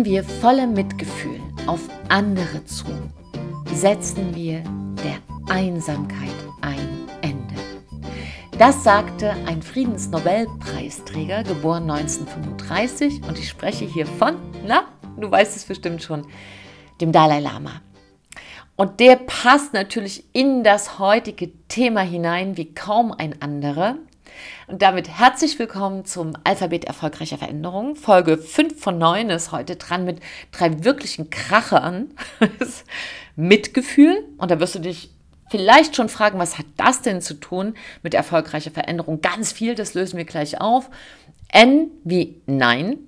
Gehen wir voller Mitgefühl auf andere zu, setzen wir der Einsamkeit ein Ende. Das sagte ein Friedensnobelpreisträger, geboren 1935, und ich spreche hier von, na, du weißt es bestimmt schon, dem Dalai Lama. Und der passt natürlich in das heutige Thema hinein wie kaum ein anderer. Und damit herzlich willkommen zum Alphabet erfolgreicher Veränderungen. Folge 5 von 9 ist heute dran mit drei wirklichen Krachern. Mitgefühl. Und da wirst du dich vielleicht schon fragen, was hat das denn zu tun mit erfolgreicher Veränderung? Ganz viel, das lösen wir gleich auf. N wie Nein,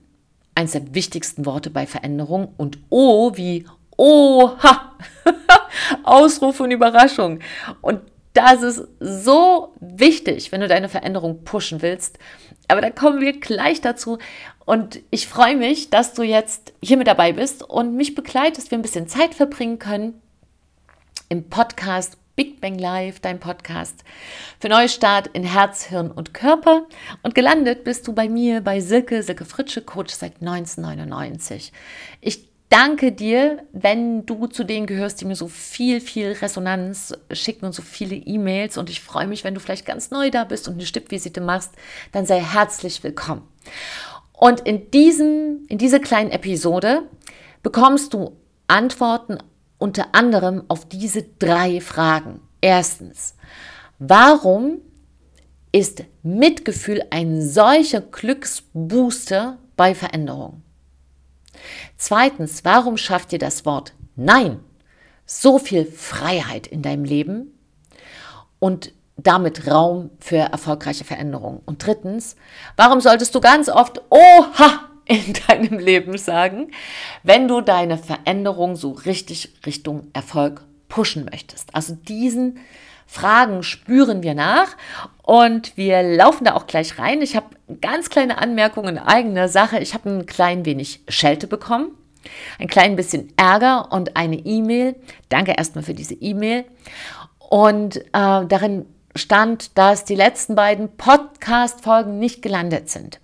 eines der wichtigsten Worte bei Veränderung. Und O wie Oha, Ausruf und Überraschung. Und das ist so wichtig, wenn du deine Veränderung pushen willst. Aber da kommen wir gleich dazu. Und ich freue mich, dass du jetzt hier mit dabei bist und mich begleitest, wir ein bisschen Zeit verbringen können im Podcast Big Bang Live, dein Podcast für Neustart in Herz, Hirn und Körper. Und gelandet bist du bei mir, bei Silke, Silke Fritsche, Coach seit 1999. Ich danke dir, wenn du zu denen gehörst, die mir so viel, viel Resonanz schicken und so viele E-Mails. Und ich freue mich, wenn du vielleicht ganz neu da bist und eine Stippvisite machst, dann sei herzlich willkommen. Und in, diesem, in dieser kleinen Episode bekommst du Antworten unter anderem auf diese drei Fragen. Erstens, warum ist Mitgefühl ein solcher Glücksbooster bei Veränderung? Zweitens, warum schafft dir das Wort Nein so viel Freiheit in deinem Leben und damit Raum für erfolgreiche Veränderungen? Und drittens, warum solltest du ganz oft Oha in deinem Leben sagen, wenn du deine Veränderung so richtig Richtung Erfolg pushen möchtest? Also diesen Fragen spüren wir nach und wir laufen da auch gleich rein. Ich habe ganz kleine Anmerkungen in eigener Sache. Ich habe ein klein wenig Schelte bekommen, ein klein bisschen Ärger und eine E-Mail. Danke erstmal für diese E-Mail. Und äh, darin stand, dass die letzten beiden Podcast-Folgen nicht gelandet sind.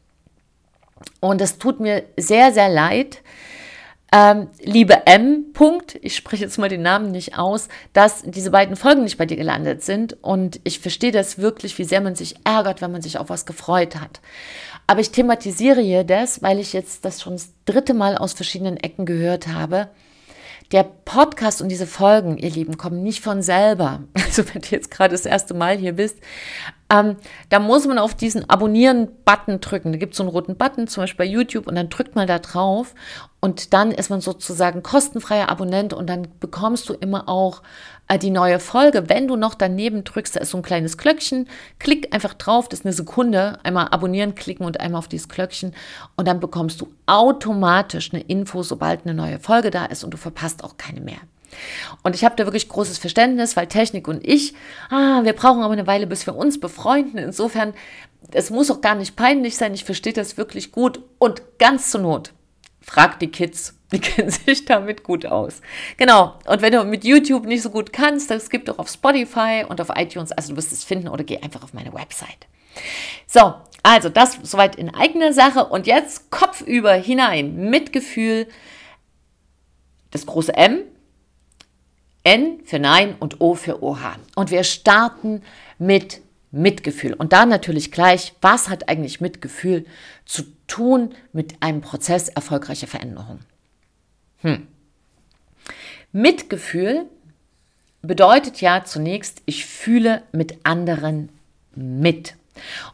Und es tut mir sehr, sehr leid. Ähm, liebe M. Punkt, ich spreche jetzt mal den Namen nicht aus, dass diese beiden Folgen nicht bei dir gelandet sind. Und ich verstehe das wirklich, wie sehr man sich ärgert, wenn man sich auf was gefreut hat. Aber ich thematisiere hier das, weil ich jetzt das schon das dritte Mal aus verschiedenen Ecken gehört habe. Der Podcast und diese Folgen, ihr Lieben, kommen nicht von selber. Also wenn du jetzt gerade das erste Mal hier bist, ähm, da muss man auf diesen Abonnieren-Button drücken. Da gibt es so einen roten Button, zum Beispiel bei YouTube, und dann drückt man da drauf und dann ist man sozusagen kostenfreier Abonnent und dann bekommst du immer auch die neue Folge. Wenn du noch daneben drückst, da ist so ein kleines Glöckchen, klick einfach drauf, das ist eine Sekunde, einmal abonnieren klicken und einmal auf dieses Glöckchen und dann bekommst du automatisch eine Info, sobald eine neue Folge da ist und du verpasst auch keine mehr. Und ich habe da wirklich großes Verständnis, weil Technik und ich, ah, wir brauchen aber eine Weile, bis wir uns befreunden. Insofern, es muss auch gar nicht peinlich sein. Ich verstehe das wirklich gut. Und ganz zur Not, frag die Kids. Die kennen sich damit gut aus. Genau. Und wenn du mit YouTube nicht so gut kannst, das gibt auch auf Spotify und auf iTunes. Also du wirst es finden oder geh einfach auf meine Website. So, also das soweit in eigener Sache. Und jetzt kopfüber hinein. Mitgefühl. Das große M N für Nein und O für Oha. Und wir starten mit Mitgefühl. Und da natürlich gleich, was hat eigentlich Mitgefühl zu tun mit einem Prozess erfolgreicher Veränderung? Hm. Mitgefühl bedeutet ja zunächst, ich fühle mit anderen mit.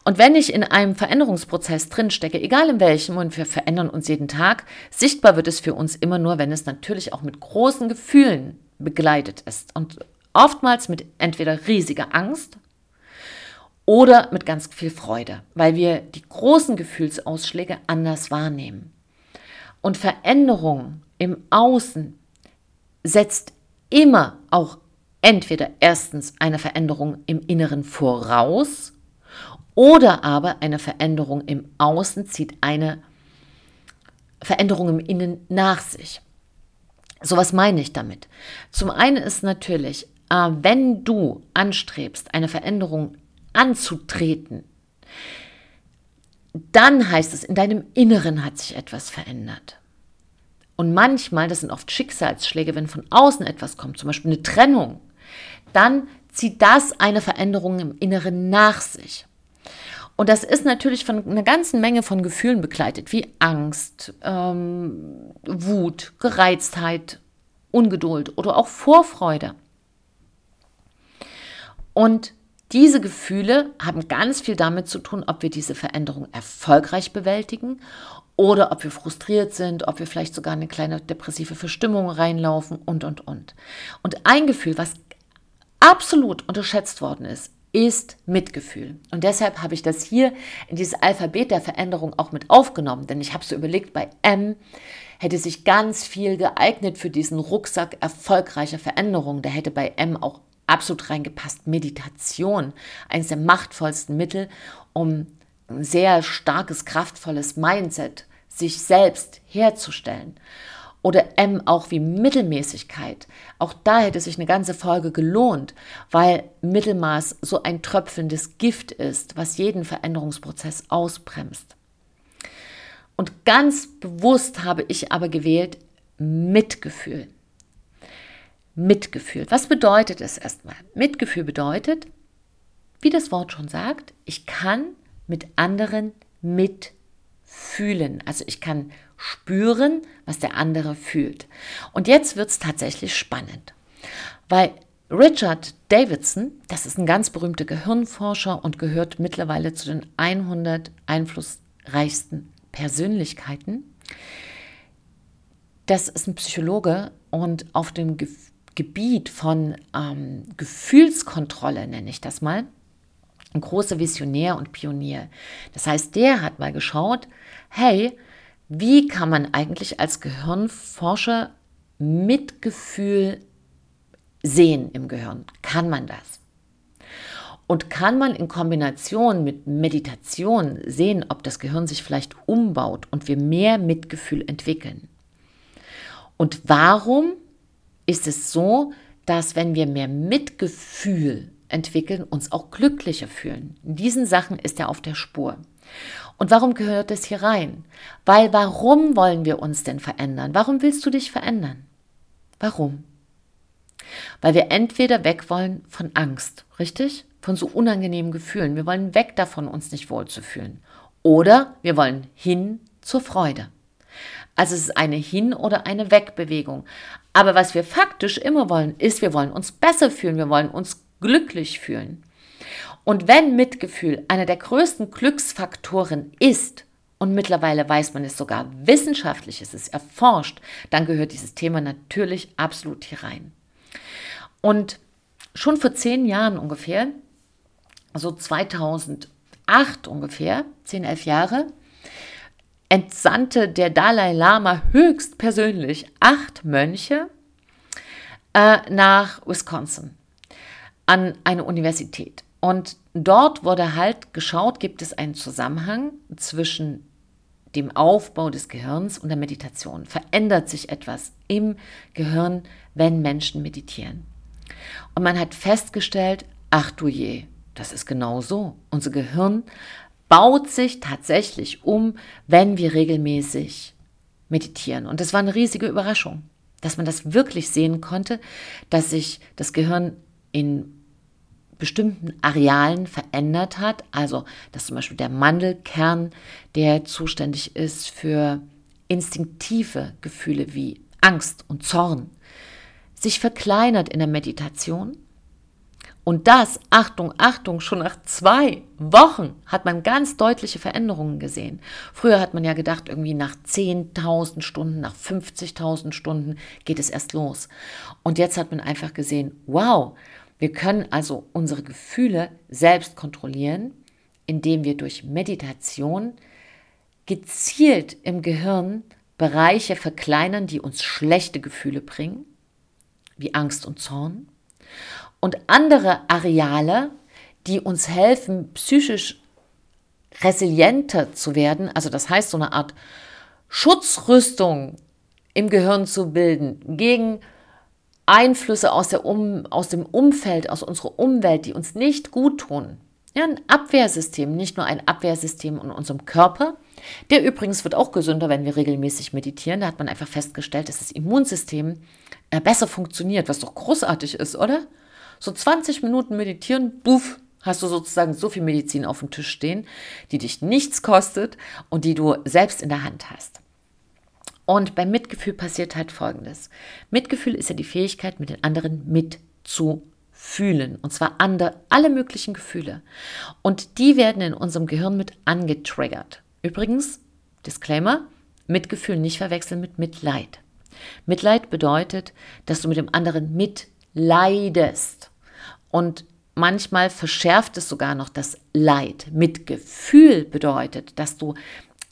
Und wenn ich in einem Veränderungsprozess drinstecke, egal in welchem, und wir verändern uns jeden Tag, sichtbar wird es für uns immer nur, wenn es natürlich auch mit großen Gefühlen begleitet ist. Und oftmals mit entweder riesiger Angst oder mit ganz viel Freude, weil wir die großen Gefühlsausschläge anders wahrnehmen. Und Veränderung im Außen setzt immer auch entweder erstens eine Veränderung im Inneren voraus oder aber eine Veränderung im Außen zieht eine Veränderung im Innen nach sich. So was meine ich damit? Zum einen ist natürlich, äh, wenn du anstrebst, eine Veränderung anzutreten, dann heißt es, in deinem Inneren hat sich etwas verändert. Und manchmal, das sind oft Schicksalsschläge, wenn von außen etwas kommt, zum Beispiel eine Trennung, dann zieht das eine Veränderung im Inneren nach sich. Und das ist natürlich von einer ganzen Menge von Gefühlen begleitet, wie Angst, ähm, Wut, Gereiztheit, Ungeduld oder auch Vorfreude. Und diese Gefühle haben ganz viel damit zu tun, ob wir diese Veränderung erfolgreich bewältigen oder ob wir frustriert sind, ob wir vielleicht sogar eine kleine depressive Verstimmung reinlaufen und, und, und. Und ein Gefühl, was absolut unterschätzt worden ist, ist Mitgefühl. Und deshalb habe ich das hier in dieses Alphabet der Veränderung auch mit aufgenommen, denn ich habe so überlegt, bei M hätte sich ganz viel geeignet für diesen Rucksack erfolgreicher Veränderung. Da hätte bei M auch absolut reingepasst. Meditation, eines der machtvollsten Mittel, um sehr starkes, kraftvolles Mindset sich selbst herzustellen. Oder M auch wie Mittelmäßigkeit. Auch da hätte sich eine ganze Folge gelohnt, weil Mittelmaß so ein tröpfelndes Gift ist, was jeden Veränderungsprozess ausbremst. Und ganz bewusst habe ich aber gewählt Mitgefühl. Mitgefühl. Was bedeutet es erstmal? Mitgefühl bedeutet, wie das Wort schon sagt, ich kann mit anderen mitfühlen. Also ich kann spüren, was der andere fühlt. Und jetzt wird es tatsächlich spannend, weil Richard Davidson, das ist ein ganz berühmter Gehirnforscher und gehört mittlerweile zu den 100 einflussreichsten Persönlichkeiten. Das ist ein Psychologe und auf dem Ge Gebiet von ähm, Gefühlskontrolle, nenne ich das mal, ein großer Visionär und Pionier. Das heißt, der hat mal geschaut, hey, wie kann man eigentlich als Gehirnforscher Mitgefühl sehen im Gehirn? Kann man das? Und kann man in Kombination mit Meditation sehen, ob das Gehirn sich vielleicht umbaut und wir mehr Mitgefühl entwickeln? Und warum ist es so, dass wenn wir mehr Mitgefühl entwickeln, uns auch glücklicher fühlen? In diesen Sachen ist er auf der Spur. Und warum gehört es hier rein? Weil warum wollen wir uns denn verändern? Warum willst du dich verändern? Warum? Weil wir entweder weg wollen von Angst, richtig? Von so unangenehmen Gefühlen. Wir wollen weg davon, uns nicht wohlzufühlen. Oder wir wollen hin zur Freude. Also es ist eine Hin- oder eine Wegbewegung. Aber was wir faktisch immer wollen, ist, wir wollen uns besser fühlen, wir wollen uns glücklich fühlen. Und wenn Mitgefühl einer der größten Glücksfaktoren ist, und mittlerweile weiß man es sogar wissenschaftlich, es ist erforscht, dann gehört dieses Thema natürlich absolut hier rein. Und schon vor zehn Jahren ungefähr, so 2008 ungefähr, zehn, elf Jahre, entsandte der Dalai Lama höchstpersönlich acht Mönche äh, nach Wisconsin an eine Universität. Und dort wurde halt geschaut, gibt es einen Zusammenhang zwischen dem Aufbau des Gehirns und der Meditation. Verändert sich etwas im Gehirn, wenn Menschen meditieren? Und man hat festgestellt, ach du je, das ist genau so. Unser Gehirn baut sich tatsächlich um, wenn wir regelmäßig meditieren. Und das war eine riesige Überraschung, dass man das wirklich sehen konnte, dass sich das Gehirn in bestimmten Arealen verändert hat. Also, dass zum Beispiel der Mandelkern, der zuständig ist für instinktive Gefühle wie Angst und Zorn, sich verkleinert in der Meditation. Und das, Achtung, Achtung, schon nach zwei Wochen hat man ganz deutliche Veränderungen gesehen. Früher hat man ja gedacht, irgendwie nach 10.000 Stunden, nach 50.000 Stunden geht es erst los. Und jetzt hat man einfach gesehen, wow, wir können also unsere Gefühle selbst kontrollieren, indem wir durch Meditation gezielt im Gehirn Bereiche verkleinern, die uns schlechte Gefühle bringen, wie Angst und Zorn, und andere Areale, die uns helfen, psychisch resilienter zu werden, also das heißt so eine Art Schutzrüstung im Gehirn zu bilden gegen Einflüsse aus, der um, aus dem Umfeld, aus unserer Umwelt, die uns nicht gut tun. Ja, ein Abwehrsystem, nicht nur ein Abwehrsystem in unserem Körper, Der übrigens wird auch gesünder, wenn wir regelmäßig meditieren. Da hat man einfach festgestellt, dass das Immunsystem äh, besser funktioniert, was doch großartig ist, oder? So 20 Minuten meditieren, buff, hast du sozusagen so viel Medizin auf dem Tisch stehen, die dich nichts kostet und die du selbst in der Hand hast. Und beim Mitgefühl passiert halt Folgendes. Mitgefühl ist ja die Fähigkeit, mit den anderen mitzufühlen. Und zwar andere, alle möglichen Gefühle. Und die werden in unserem Gehirn mit angetriggert. Übrigens, Disclaimer, Mitgefühl nicht verwechseln mit Mitleid. Mitleid bedeutet, dass du mit dem anderen mitleidest. Und manchmal verschärft es sogar noch das Leid. Mitgefühl bedeutet, dass du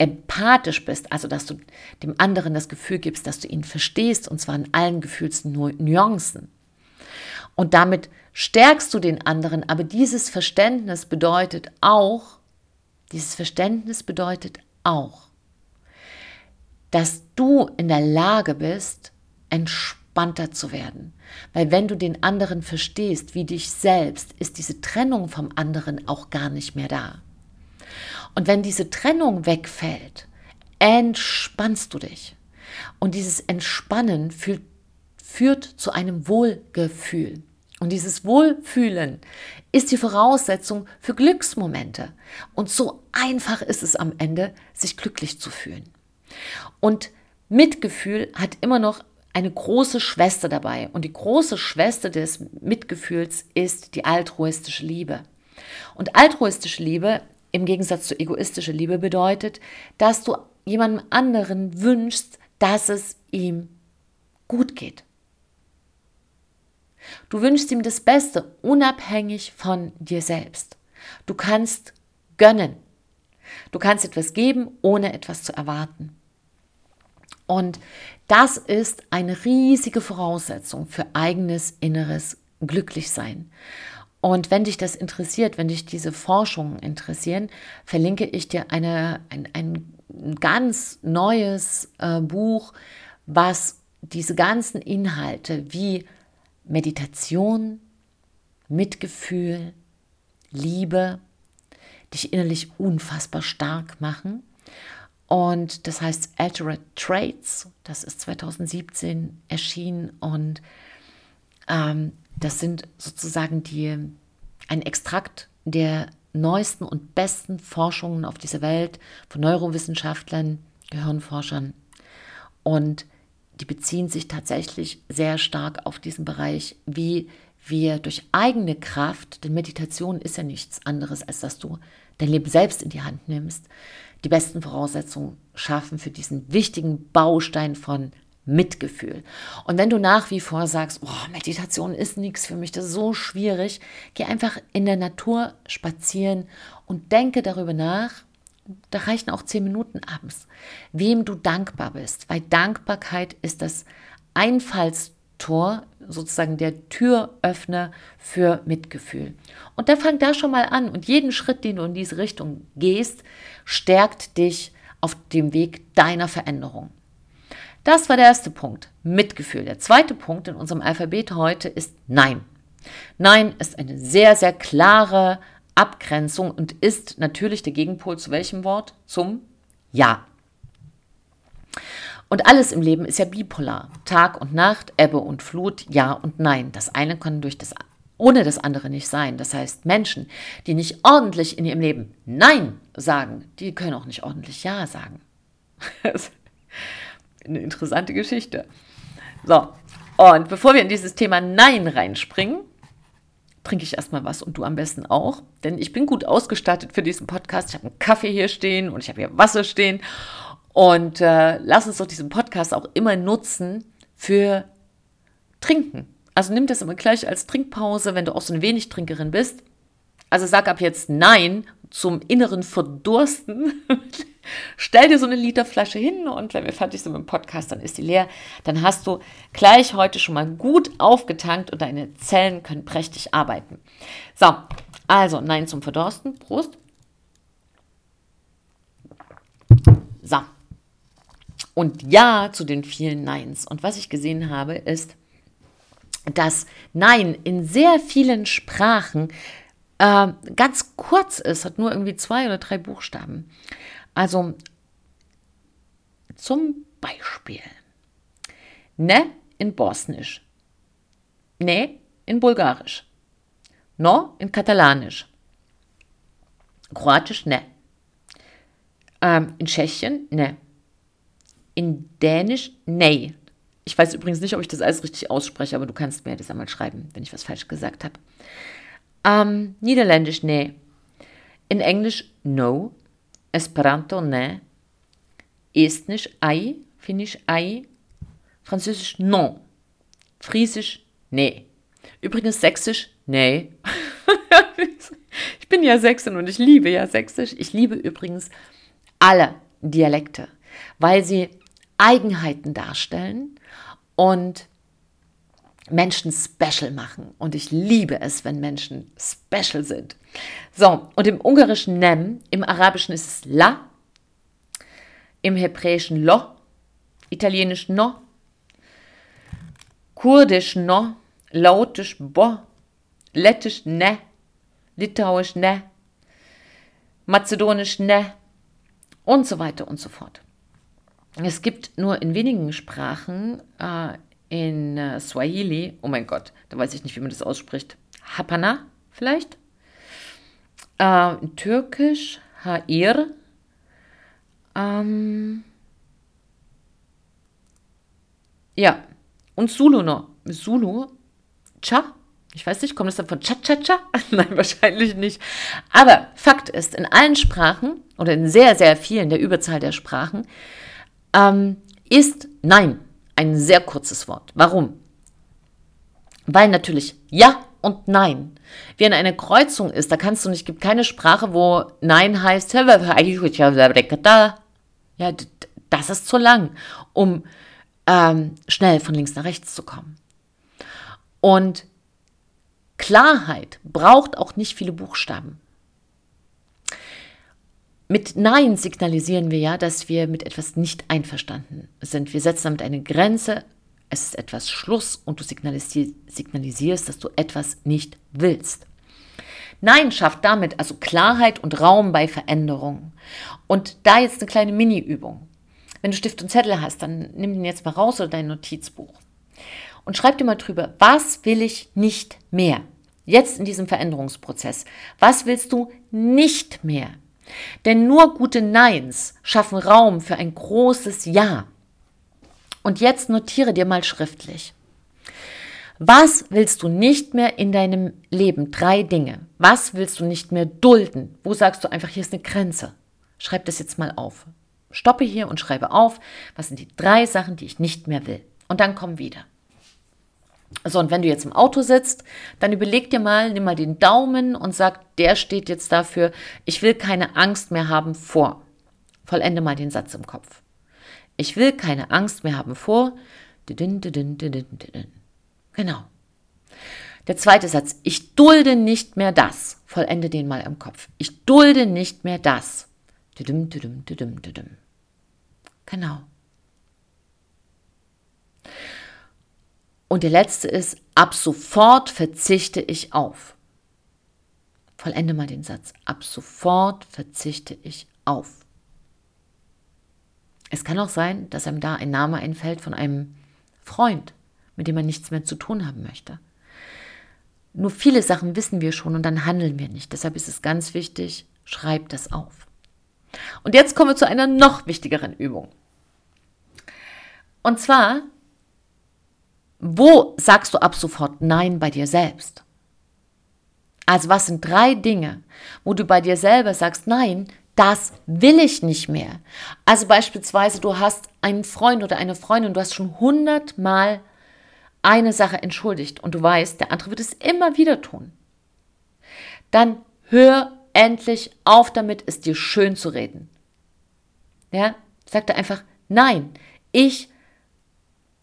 empathisch bist, also dass du dem anderen das Gefühl gibst, dass du ihn verstehst, und zwar in allen Gefühlsnuancen. Und damit stärkst du den anderen, aber dieses Verständnis bedeutet auch, dieses Verständnis bedeutet auch, dass du in der Lage bist, entspannter zu werden. Weil wenn du den anderen verstehst wie dich selbst, ist diese Trennung vom anderen auch gar nicht mehr da. Und wenn diese Trennung wegfällt, entspannst du dich. Und dieses Entspannen führt, führt zu einem Wohlgefühl. Und dieses Wohlfühlen ist die Voraussetzung für Glücksmomente. Und so einfach ist es am Ende, sich glücklich zu fühlen. Und Mitgefühl hat immer noch eine große Schwester dabei. Und die große Schwester des Mitgefühls ist die altruistische Liebe. Und altruistische Liebe im Gegensatz zu egoistischer Liebe bedeutet, dass du jemandem anderen wünschst, dass es ihm gut geht. Du wünschst ihm das Beste, unabhängig von dir selbst. Du kannst gönnen. Du kannst etwas geben, ohne etwas zu erwarten. Und das ist eine riesige Voraussetzung für eigenes inneres Glücklichsein. Und wenn dich das interessiert, wenn dich diese Forschungen interessieren, verlinke ich dir eine, ein, ein ganz neues äh, Buch, was diese ganzen Inhalte wie Meditation, Mitgefühl, Liebe dich innerlich unfassbar stark machen. Und das heißt Altered Traits, das ist 2017 erschienen und ähm, das sind sozusagen die, ein Extrakt der neuesten und besten Forschungen auf dieser Welt von Neurowissenschaftlern, Gehirnforschern. Und die beziehen sich tatsächlich sehr stark auf diesen Bereich, wie wir durch eigene Kraft, denn Meditation ist ja nichts anderes, als dass du dein Leben selbst in die Hand nimmst, die besten Voraussetzungen schaffen für diesen wichtigen Baustein von Mitgefühl. Und wenn du nach wie vor sagst, oh, Meditation ist nichts für mich, das ist so schwierig, geh einfach in der Natur spazieren und denke darüber nach. Da reichen auch zehn Minuten abends, wem du dankbar bist, weil Dankbarkeit ist das Einfallstor, sozusagen der Türöffner für Mitgefühl. Und da fang da schon mal an und jeden Schritt, den du in diese Richtung gehst, stärkt dich auf dem Weg deiner Veränderung. Das war der erste Punkt, Mitgefühl. Der zweite Punkt in unserem Alphabet heute ist Nein. Nein ist eine sehr, sehr klare Abgrenzung und ist natürlich der Gegenpol zu welchem Wort? Zum Ja. Und alles im Leben ist ja bipolar. Tag und Nacht, Ebbe und Flut, Ja und Nein. Das eine kann durch das ohne das andere nicht sein. Das heißt, Menschen, die nicht ordentlich in ihrem Leben Nein sagen, die können auch nicht ordentlich Ja sagen. eine interessante Geschichte. So, und bevor wir in dieses Thema Nein reinspringen, trinke ich erstmal was und du am besten auch, denn ich bin gut ausgestattet für diesen Podcast. Ich habe einen Kaffee hier stehen und ich habe hier Wasser stehen. Und äh, lass uns doch diesen Podcast auch immer nutzen für Trinken. Also nimm das immer gleich als Trinkpause, wenn du auch so eine Wenigtrinkerin bist. Also sag ab jetzt Nein zum inneren Verdursten. Stell dir so eine Literflasche hin und wenn wir fertig sind mit dem Podcast, dann ist die leer. Dann hast du gleich heute schon mal gut aufgetankt und deine Zellen können prächtig arbeiten. So, also Nein zum Verdursten. Prost. So. Und Ja zu den vielen Neins. Und was ich gesehen habe, ist, dass Nein in sehr vielen Sprachen äh, ganz kurz ist, hat nur irgendwie zwei oder drei Buchstaben. Also Zum Beispiel. Ne in Bosnisch. Ne in Bulgarisch. No in Katalanisch. Kroatisch ne. Ähm, in Tschechien ne. In Dänisch nee. Ich weiß übrigens nicht, ob ich das alles richtig ausspreche, aber du kannst mir das einmal schreiben, wenn ich was falsch gesagt habe. Ähm, Niederländisch nee. In Englisch no. Esperanto ne. Estnisch ei. Finnisch ei. Französisch non. Friesisch nee. Übrigens Sächsisch nee. ich bin ja Sächsin und ich liebe ja Sächsisch. Ich liebe übrigens alle Dialekte, weil sie Eigenheiten darstellen und Menschen special machen. Und ich liebe es, wenn Menschen special sind. So, und im Ungarischen Nem, im Arabischen ist es La, im Hebräischen Lo, Italienisch No, Kurdisch No, Lautisch Bo, Lettisch Ne, Litauisch Ne, Mazedonisch Ne und so weiter und so fort. Es gibt nur in wenigen Sprachen, äh, in äh, Swahili, oh mein Gott, da weiß ich nicht, wie man das ausspricht, Hapana vielleicht, äh, in Türkisch Hair, ähm, ja, und Zulu noch, Zulu, Cha, ich weiß nicht, kommt das dann von Cha-Cha-Cha? Nein, wahrscheinlich nicht. Aber Fakt ist, in allen Sprachen oder in sehr, sehr vielen, der Überzahl der Sprachen, ähm, ist Nein ein sehr kurzes Wort. Warum? Weil natürlich Ja und Nein wie in einer Kreuzung ist. Da kannst du nicht, gibt keine Sprache, wo Nein heißt, ja, das ist zu lang, um ähm, schnell von links nach rechts zu kommen. Und Klarheit braucht auch nicht viele Buchstaben. Mit Nein signalisieren wir ja, dass wir mit etwas nicht einverstanden sind. Wir setzen damit eine Grenze, es ist etwas Schluss und du signalisierst, dass du etwas nicht willst. Nein schafft damit also Klarheit und Raum bei Veränderungen. Und da jetzt eine kleine Mini-Übung. Wenn du Stift und Zettel hast, dann nimm den jetzt mal raus oder dein Notizbuch und schreib dir mal drüber, was will ich nicht mehr? Jetzt in diesem Veränderungsprozess. Was willst du nicht mehr? Denn nur gute Neins schaffen Raum für ein großes Ja. Und jetzt notiere dir mal schriftlich. Was willst du nicht mehr in deinem Leben? Drei Dinge. Was willst du nicht mehr dulden? Wo sagst du einfach, hier ist eine Grenze? Schreib das jetzt mal auf. Stoppe hier und schreibe auf, was sind die drei Sachen, die ich nicht mehr will. Und dann komm wieder. So, und wenn du jetzt im Auto sitzt, dann überleg dir mal, nimm mal den Daumen und sag, der steht jetzt dafür, ich will keine Angst mehr haben vor. Vollende mal den Satz im Kopf. Ich will keine Angst mehr haben vor. Genau. Der zweite Satz, ich dulde nicht mehr das. Vollende den mal im Kopf. Ich dulde nicht mehr das. Genau. Und der letzte ist, ab sofort verzichte ich auf. Vollende mal den Satz. Ab sofort verzichte ich auf. Es kann auch sein, dass einem da ein Name einfällt von einem Freund, mit dem man nichts mehr zu tun haben möchte. Nur viele Sachen wissen wir schon und dann handeln wir nicht. Deshalb ist es ganz wichtig, schreib das auf. Und jetzt kommen wir zu einer noch wichtigeren Übung. Und zwar wo sagst du ab sofort Nein bei dir selbst? Also was sind drei Dinge, wo du bei dir selber sagst, nein, das will ich nicht mehr. Also beispielsweise, du hast einen Freund oder eine Freundin, du hast schon hundertmal eine Sache entschuldigt und du weißt, der andere wird es immer wieder tun. Dann hör endlich auf damit, es dir schön zu reden. Ja, sag dir einfach, nein, ich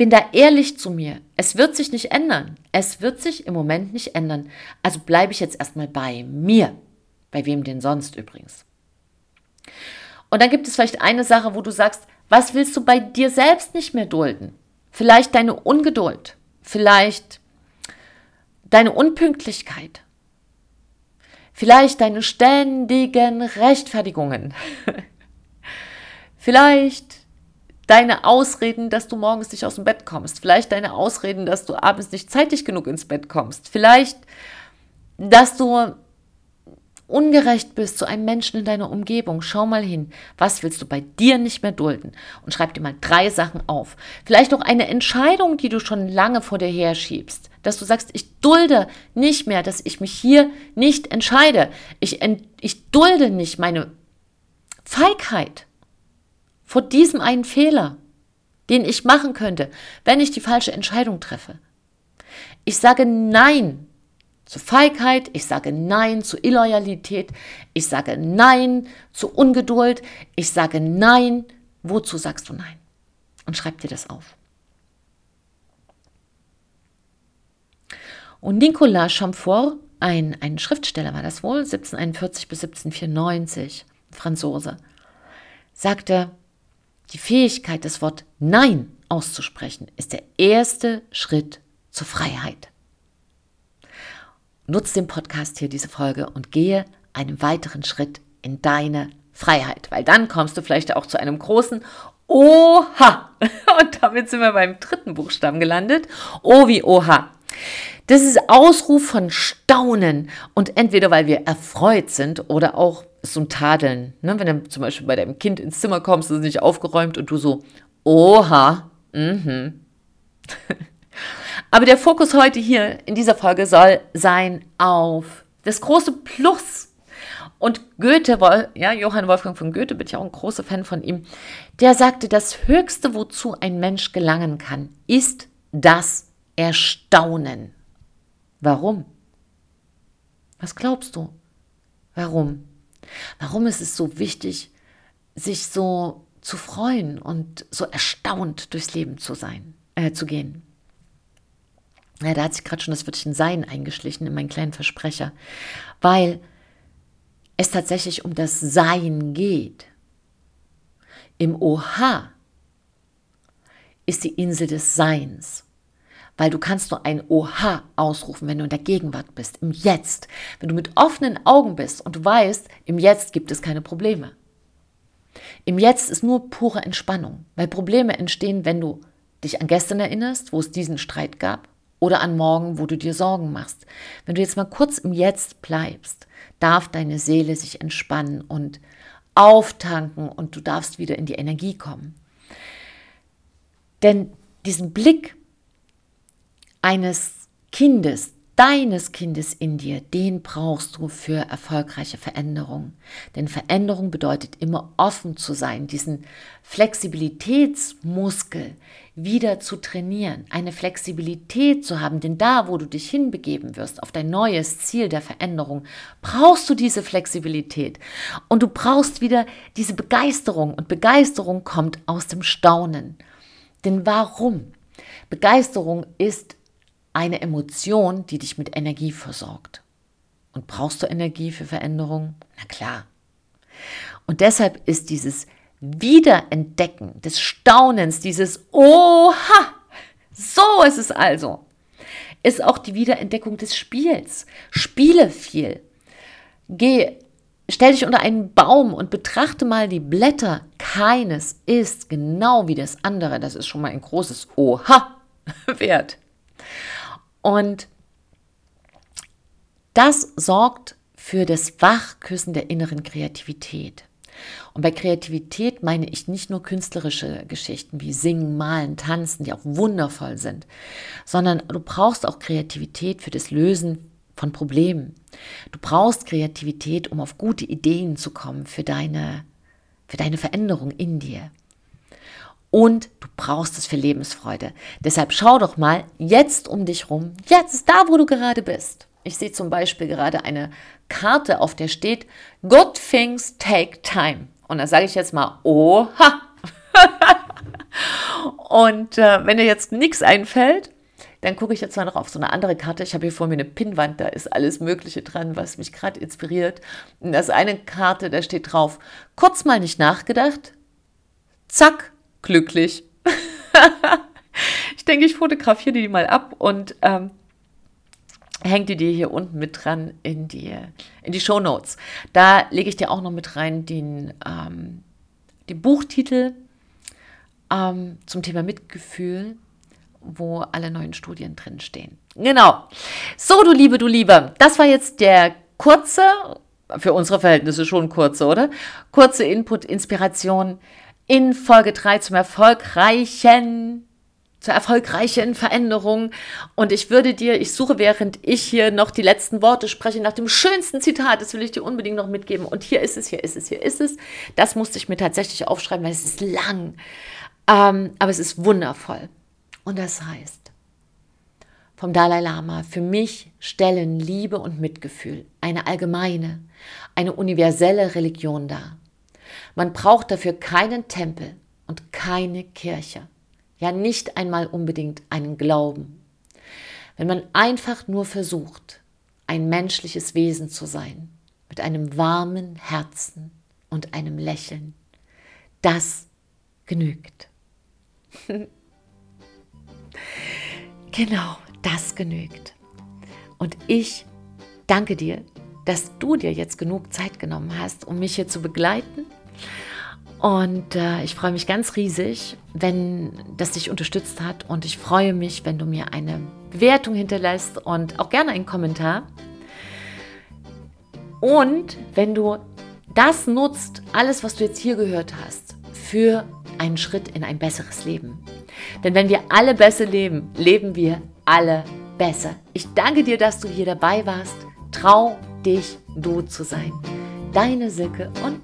bin da ehrlich zu mir. Es wird sich nicht ändern. Es wird sich im Moment nicht ändern. Also bleibe ich jetzt erstmal bei mir. Bei wem denn sonst übrigens? Und dann gibt es vielleicht eine Sache, wo du sagst, was willst du bei dir selbst nicht mehr dulden? Vielleicht deine Ungeduld, vielleicht deine Unpünktlichkeit, vielleicht deine ständigen Rechtfertigungen, vielleicht deine Ausreden, dass du morgens nicht aus dem Bett kommst. Vielleicht deine Ausreden, dass du abends nicht zeitig genug ins Bett kommst. Vielleicht, dass du ungerecht bist zu einem Menschen in deiner Umgebung, schau mal hin, was willst du bei dir nicht mehr dulden? Und schreib dir mal drei Sachen auf. Vielleicht auch eine Entscheidung, die du schon lange vor dir her schiebst, dass du sagst, ich dulde nicht mehr, dass ich mich hier nicht entscheide. Ich, ich dulde nicht meine Feigheit vor diesem einen Fehler, den ich machen könnte, wenn ich die falsche Entscheidung treffe. Ich sage Nein zu Feigheit, ich sage Nein zu Illoyalität, ich sage Nein zu Ungeduld, ich sage Nein. Wozu sagst du Nein? Und schreib dir das auf. Und Nicolas Chamfort, ein, ein Schriftsteller war das wohl, 1741 bis 1794, Franzose, sagte, die Fähigkeit, das Wort Nein auszusprechen, ist der erste Schritt zur Freiheit. Nutz den Podcast hier, diese Folge, und gehe einen weiteren Schritt in deine Freiheit, weil dann kommst du vielleicht auch zu einem großen Oha. Und damit sind wir beim dritten Buchstaben gelandet. O wie Oha. Das ist Ausruf von Staunen und entweder weil wir erfreut sind oder auch so ein Tadeln. Ne? Wenn du zum Beispiel bei deinem Kind ins Zimmer kommst, ist es nicht aufgeräumt und du so, oha, mhm. Aber der Fokus heute hier in dieser Folge soll sein auf das große Plus. Und Goethe, ja, Johann Wolfgang von Goethe, bin ich auch ein großer Fan von ihm, der sagte, das Höchste, wozu ein Mensch gelangen kann, ist das Erstaunen. Warum? Was glaubst du? Warum? Warum ist es so wichtig, sich so zu freuen und so erstaunt durchs Leben zu sein, äh, zu gehen? Ja, da hat sich gerade schon das Wörtchen Sein eingeschlichen in meinen kleinen Versprecher, weil es tatsächlich um das Sein geht. Im OH ist die Insel des Seins, weil du kannst nur ein OH ausrufen, wenn du in der Gegenwart bist, im Jetzt, wenn du mit offenen Augen bist und du weißt, im Jetzt gibt es keine Probleme. Im Jetzt ist nur pure Entspannung, weil Probleme entstehen, wenn du dich an gestern erinnerst, wo es diesen Streit gab, oder an morgen, wo du dir Sorgen machst. Wenn du jetzt mal kurz im Jetzt bleibst, darf deine Seele sich entspannen und auftanken und du darfst wieder in die Energie kommen. Denn diesen Blick eines Kindes, deines Kindes in dir, den brauchst du für erfolgreiche Veränderung. Denn Veränderung bedeutet immer offen zu sein, diesen Flexibilitätsmuskel wieder zu trainieren, eine Flexibilität zu haben. Denn da, wo du dich hinbegeben wirst, auf dein neues Ziel der Veränderung, brauchst du diese Flexibilität. Und du brauchst wieder diese Begeisterung. Und Begeisterung kommt aus dem Staunen. Denn warum? Begeisterung ist eine Emotion, die dich mit Energie versorgt. Und brauchst du Energie für Veränderung? Na klar. Und deshalb ist dieses Wiederentdecken des Staunens, dieses Oha, so ist es also, ist auch die Wiederentdeckung des Spiels. Spiele viel. Geh, stell dich unter einen Baum und betrachte mal die Blätter. Keines ist genau wie das andere. Das ist schon mal ein großes Oha wert. Und das sorgt für das Wachküssen der inneren Kreativität. Und bei Kreativität meine ich nicht nur künstlerische Geschichten wie Singen, Malen, Tanzen, die auch wundervoll sind, sondern du brauchst auch Kreativität für das Lösen von Problemen. Du brauchst Kreativität, um auf gute Ideen zu kommen für deine, für deine Veränderung in dir und du brauchst es für Lebensfreude. Deshalb schau doch mal jetzt um dich rum, jetzt da, wo du gerade bist. Ich sehe zum Beispiel gerade eine Karte, auf der steht Good things take time. Und da sage ich jetzt mal, oha. und äh, wenn dir jetzt nichts einfällt, dann gucke ich jetzt mal noch auf so eine andere Karte. Ich habe hier vor mir eine Pinnwand, da ist alles Mögliche dran, was mich gerade inspiriert. Und das eine Karte, da steht drauf, kurz mal nicht nachgedacht, zack, glücklich. ich denke, ich fotografiere die mal ab und ähm, hänge die dir hier unten mit dran in die, in die Show Notes. Da lege ich dir auch noch mit rein den, ähm, den Buchtitel ähm, zum Thema Mitgefühl, wo alle neuen Studien drinstehen. Genau. So, du Liebe, du Liebe, das war jetzt der kurze, für unsere Verhältnisse schon kurze, oder? Kurze Input, Inspiration in Folge 3 zum erfolgreichen zur erfolgreichen Veränderung. Und ich würde dir, ich suche, während ich hier noch die letzten Worte spreche, nach dem schönsten Zitat, das will ich dir unbedingt noch mitgeben. Und hier ist es, hier ist es, hier ist es. Das musste ich mir tatsächlich aufschreiben, weil es ist lang. Ähm, aber es ist wundervoll. Und das heißt, vom Dalai Lama, für mich stellen Liebe und Mitgefühl eine allgemeine, eine universelle Religion dar. Man braucht dafür keinen Tempel und keine Kirche, ja nicht einmal unbedingt einen Glauben. Wenn man einfach nur versucht, ein menschliches Wesen zu sein, mit einem warmen Herzen und einem Lächeln, das genügt. genau, das genügt. Und ich danke dir, dass du dir jetzt genug Zeit genommen hast, um mich hier zu begleiten. Und äh, ich freue mich ganz riesig, wenn das dich unterstützt hat. Und ich freue mich, wenn du mir eine Bewertung hinterlässt und auch gerne einen Kommentar. Und wenn du das nutzt, alles, was du jetzt hier gehört hast, für einen Schritt in ein besseres Leben. Denn wenn wir alle besser leben, leben wir alle besser. Ich danke dir, dass du hier dabei warst. Trau dich, du zu sein. Deine Silke und